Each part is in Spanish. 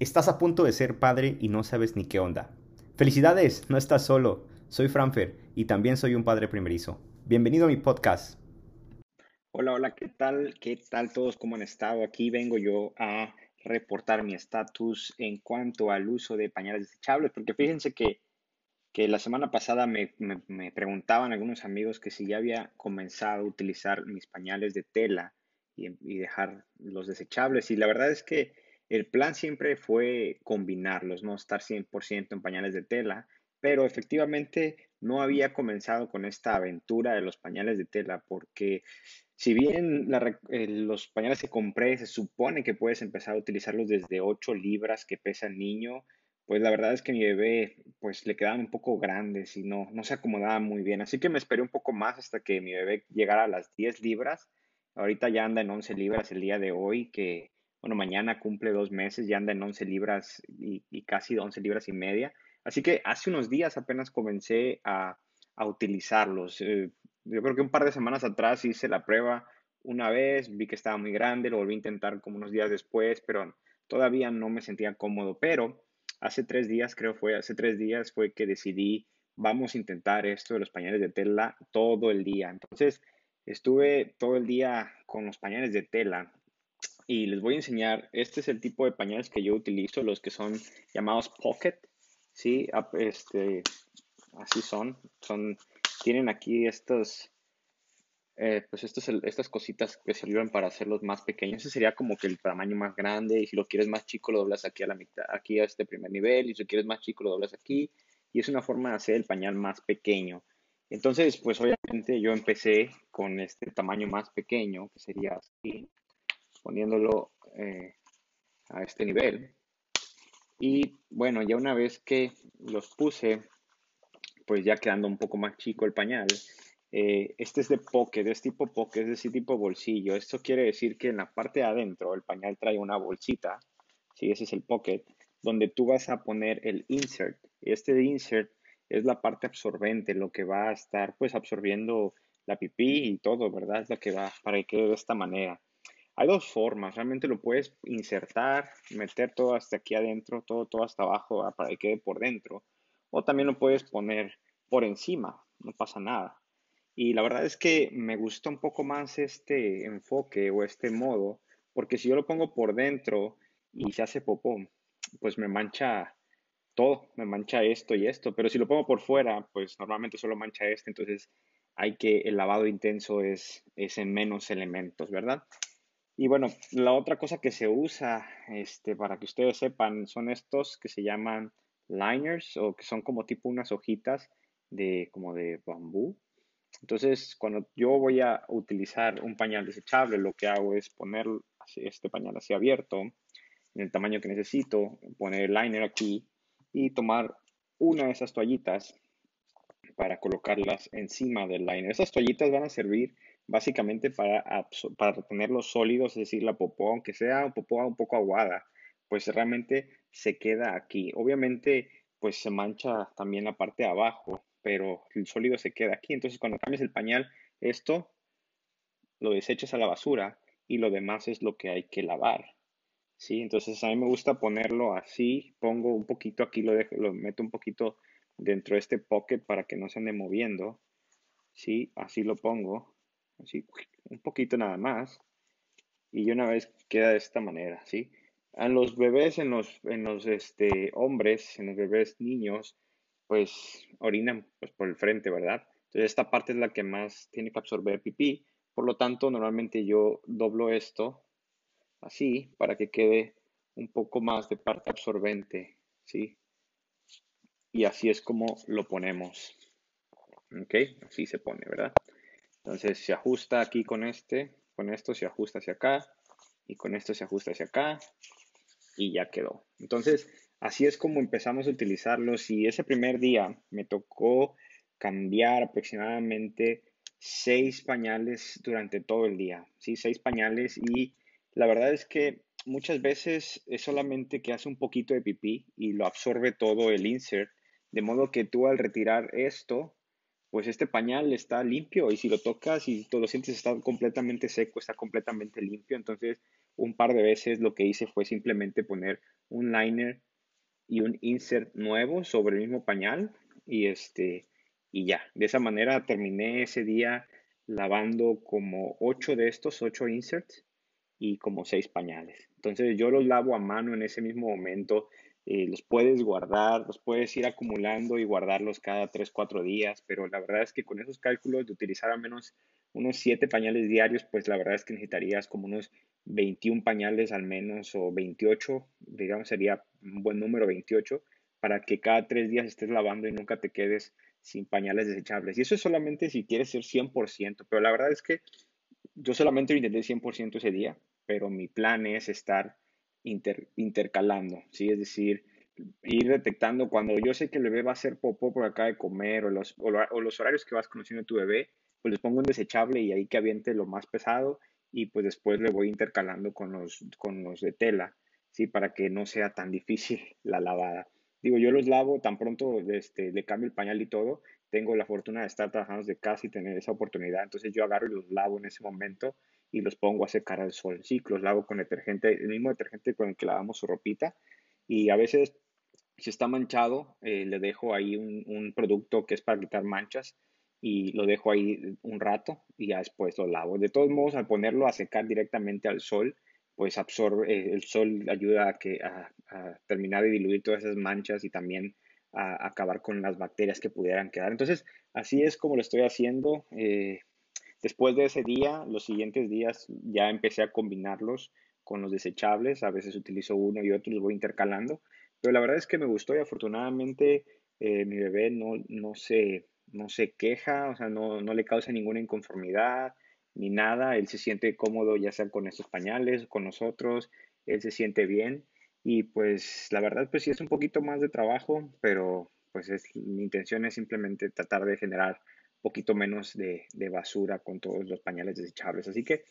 Estás a punto de ser padre y no sabes ni qué onda. Felicidades, no estás solo. Soy Franfer y también soy un padre primerizo. Bienvenido a mi podcast. Hola, hola, ¿qué tal? ¿Qué tal todos? ¿Cómo han estado? Aquí vengo yo a reportar mi estatus en cuanto al uso de pañales desechables, porque fíjense que, que la semana pasada me, me, preguntaban algunos amigos que si ya había comenzado a utilizar mis pañales de tela y, y dejar los desechables, y la verdad es que el plan siempre fue combinarlos, no estar 100% en pañales de tela, pero efectivamente no había comenzado con esta aventura de los pañales de tela porque si bien eh, los pañales que compré se supone que puedes empezar a utilizarlos desde 8 libras que pesa el niño, pues la verdad es que mi bebé pues le quedaban un poco grandes y no, no se acomodaba muy bien. Así que me esperé un poco más hasta que mi bebé llegara a las 10 libras. Ahorita ya anda en 11 libras el día de hoy, que bueno, mañana cumple dos meses, ya anda en 11 libras y, casi 11 libras y media. Así que hace unos días apenas comencé a, utilizarlos. Eh, yo creo que un par de semanas atrás hice la prueba una vez, vi que estaba muy grande, lo volví a intentar como unos días después, pero todavía no me sentía cómodo. Pero hace tres días, creo fue, hace tres días fue que decidí, vamos a intentar esto de los pañales de tela todo el día. Entonces, estuve todo el día con los pañales de tela y les voy a enseñar, este es el tipo de pañales que yo utilizo, los que son llamados pocket, ¿sí? Este, así son, son, tienen aquí estos, eh, pues estos, estas cositas que sirven para hacerlos más pequeños. Ese sería como que el tamaño más grande y si lo quieres más chico lo doblas aquí a la mitad, aquí a este primer nivel y si lo quieres más chico lo doblas aquí y es una forma de hacer el pañal más pequeño. Entonces, pues obviamente yo empecé con este tamaño más pequeño, que sería así, poniéndolo eh, a este nivel. Y bueno, ya una vez que los puse, pues ya quedando un poco más chico el pañal, eh, este es de pocket, es tipo pocket, es decir, tipo bolsillo. Esto quiere decir que en la parte de adentro el pañal trae una bolsita, ¿sí? ese es el pocket, donde tú vas a poner el insert. Este insert es la parte absorbente, lo que va a estar pues absorbiendo la pipí y todo, ¿verdad? Es lo que va para que quede de esta manera. Hay dos formas, realmente lo puedes insertar, meter todo hasta aquí adentro, todo, todo hasta abajo ah, para que quede por dentro, o también lo puedes poner por encima, no pasa nada. Y la verdad es que me gusta un poco más este enfoque o este modo, porque si yo lo pongo por dentro y se hace popó, pues me mancha todo, me mancha esto y esto, pero si lo pongo por fuera, pues normalmente solo mancha este, entonces hay que el lavado intenso es, es en menos elementos, ¿verdad? Y bueno, la otra cosa que se usa, este, para que ustedes sepan, son estos que se llaman liners o que son como tipo unas hojitas de como de bambú. Entonces, cuando yo voy a utilizar un pañal desechable, lo que hago es poner este pañal así abierto, en el tamaño que necesito, poner el liner aquí y tomar una de esas toallitas para colocarlas encima del liner. Esas toallitas van a servir básicamente para, para retener los sólidos, es decir, la popó, aunque sea un popó un poco aguada, pues realmente se queda aquí. Obviamente, pues se mancha también la parte de abajo, pero el sólido se queda aquí. Entonces, cuando cambias el pañal, esto lo desechas a la basura y lo demás es lo que hay que lavar. ¿Sí? Entonces, a mí me gusta ponerlo así, pongo un poquito aquí, lo, dejo, lo meto un poquito dentro de este pocket para que no se ande moviendo. ¿Sí? Así lo pongo un poquito nada más, y una vez queda de esta manera, ¿sí? A los bebés, en los, en los este, hombres, en los bebés niños, pues orinan pues, por el frente, ¿verdad? Entonces esta parte es la que más tiene que absorber pipí, por lo tanto normalmente yo doblo esto así para que quede un poco más de parte absorbente, ¿sí? Y así es como lo ponemos. ¿Ok? Así se pone, ¿verdad? Entonces se ajusta aquí con este, con esto se ajusta hacia acá y con esto se ajusta hacia acá y ya quedó. Entonces así es como empezamos a utilizarlos y ese primer día me tocó cambiar aproximadamente seis pañales durante todo el día, sí, seis pañales y la verdad es que muchas veces es solamente que hace un poquito de pipí y lo absorbe todo el insert, de modo que tú al retirar esto pues este pañal está limpio y si lo tocas y tú lo sientes está completamente seco, está completamente limpio, entonces un par de veces lo que hice fue simplemente poner un liner y un insert nuevo sobre el mismo pañal y este y ya. De esa manera terminé ese día lavando como 8 de estos, 8 inserts y como 6 pañales. Entonces yo los lavo a mano en ese mismo momento. Eh, los puedes guardar, los puedes ir acumulando y guardarlos cada 3, 4 días, pero la verdad es que con esos cálculos de utilizar al menos unos 7 pañales diarios, pues la verdad es que necesitarías como unos 21 pañales al menos o 28, digamos sería un buen número 28, para que cada 3 días estés lavando y nunca te quedes sin pañales desechables. Y eso es solamente si quieres ser 100%, pero la verdad es que yo solamente lo intenté 100% ese día, pero mi plan es estar intercalando, ¿sí? Es decir, ir detectando cuando yo sé que el bebé va a hacer popó por acá de comer o los, horarios que vas conociendo a tu bebé, pues les pongo un desechable y ahí que aviente lo más pesado y pues después le voy intercalando con los, con los de tela, ¿sí? Para que no sea tan difícil la lavada. Digo, yo los lavo tan pronto este, le cambio el pañal y todo. Tengo la fortuna de estar trabajando desde casa y tener esa oportunidad. Entonces yo agarro y los lavo en ese momento y los pongo a secar al sol. Sí, los lavo con detergente, el mismo detergente con el que lavamos su ropita. Y a veces, si está manchado, eh, le dejo ahí un, un, producto que es para quitar manchas y lo dejo ahí un rato y ya después lo lavo. De todos modos, al ponerlo a secar directamente al sol, pues absorbe, eh, el sol ayuda a, que, a, terminar de diluir todas esas manchas y también a, acabar con las bacterias que pudieran quedar. Entonces, así es como lo estoy haciendo. Eh, después de ese día, los siguientes días ya empecé a combinarlos con los desechables. A veces utilizo uno y otro, los voy intercalando. Pero la verdad es que me gustó y afortunadamente eh, mi bebé no, no, se, no se queja, o sea, no, no le causa ninguna inconformidad ni nada, él se siente cómodo ya sea con estos pañales, con nosotros, él se siente bien y pues la verdad pues sí es un poquito más de trabajo, pero pues es, mi intención es simplemente tratar de generar poquito menos de, de basura con todos los pañales desechables. Así que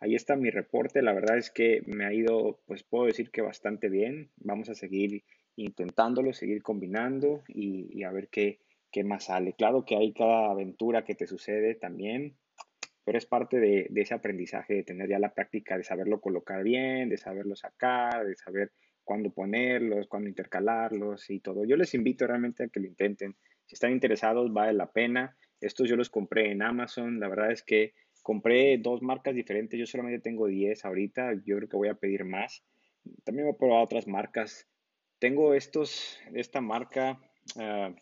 ahí está mi reporte, la verdad es que me ha ido pues puedo decir que bastante bien, vamos a seguir intentándolo, seguir combinando y, a ver qué, qué más sale. Claro que hay cada aventura que te sucede también, pero es parte de, ese aprendizaje, de tener ya la práctica, de saberlo colocar bien, de saberlo sacar, de saber cuándo ponerlos, cuándo intercalarlos y todo. Yo les invito realmente a que lo intenten. Si están interesados, vale la pena. Estos yo los compré en Amazon. La verdad es que compré dos marcas diferentes. Yo solamente tengo 10 ahorita. Yo creo que voy a pedir más. También a probar otras marcas. Tengo estos, esta marca ah,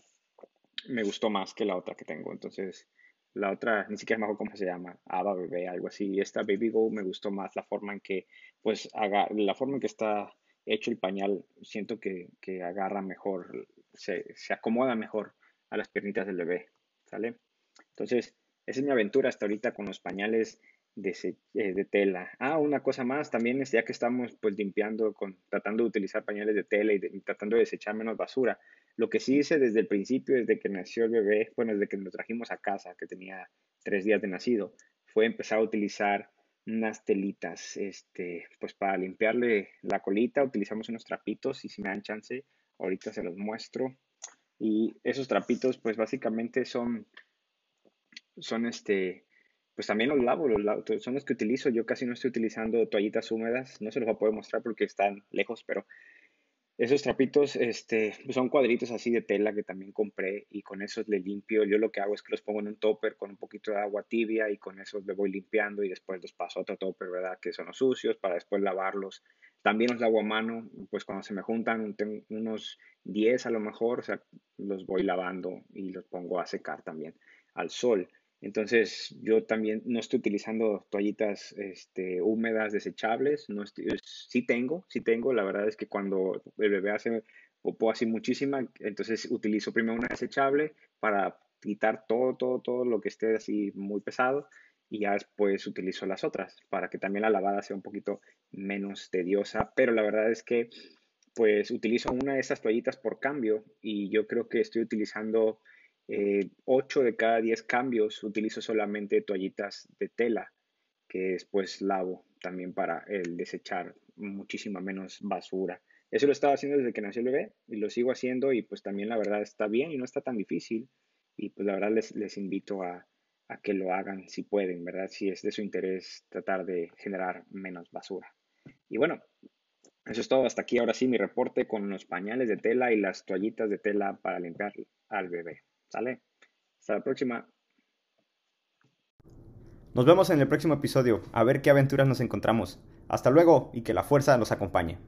me gustó más que la otra que tengo. Entonces, la otra, ni siquiera me acuerdo cómo se llama, Ava Bebé, algo así. Esta Baby Go me gustó más la forma en que, pues, haga, la forma en que está hecho el pañal, siento que, que agarra mejor, se, se, acomoda mejor a las piernitas del bebé, ¿sale? Entonces, esa es mi aventura hasta ahorita con los pañales de, eh, de tela. Ah, una cosa más, también es ya que estamos, pues, limpiando, tratando de utilizar pañales de tela y, y tratando de desechar menos basura, lo que sí hice desde el principio, desde que nació el bebé, bueno, desde que lo trajimos a casa, que tenía tres días de nacido, fue empezar a utilizar unas telitas, este, pues para limpiarle la colita, utilizamos unos trapitos y si me dan chance, ahorita se los muestro. Y esos trapitos, pues básicamente son, son este, pues también los lavo, los son los que utilizo. Yo casi no estoy utilizando toallitas húmedas, no se los voy a poder mostrar porque están lejos, pero esos trapitos este, son cuadritos así de tela que también compré y con esos le limpio. Yo lo que hago es que los pongo en un topper con un poquito de agua tibia y con esos le voy limpiando y después los paso a otro topper, ¿verdad? Que son los sucios para después lavarlos. También los lavo a mano, pues cuando se me juntan unos 10 a lo mejor, los voy lavando y los pongo a secar también al sol. Entonces, yo también no estoy utilizando toallitas este, húmedas desechables. No sí tengo, sí tengo. La verdad es que cuando el bebé hace popó así muchísima, entonces utilizo primero una desechable para quitar todo, todo, todo lo que esté así muy pesado y ya después utilizo las otras para que también la lavada sea un poquito menos tediosa. Pero la verdad es que pues utilizo una de esas toallitas por cambio y yo creo que estoy utilizando eh, 8 de cada 10 cambios utilizo solamente toallitas de tela que después lavo también para el desechar muchísima menos basura. Eso lo estaba haciendo desde que nació el bebé y lo sigo haciendo y pues también la verdad está bien y no está tan difícil y pues la verdad les, invito a, a que lo hagan si pueden, ¿verdad? Si es de su interés tratar de generar menos basura. Y bueno, eso es todo. Hasta aquí ahora sí mi reporte con los pañales de tela y las toallitas de tela para limpiar al bebé. ¿Sale? Hasta la próxima. Nos vemos en el próximo episodio, a ver qué aventuras nos encontramos. Hasta luego y que la fuerza los acompañe.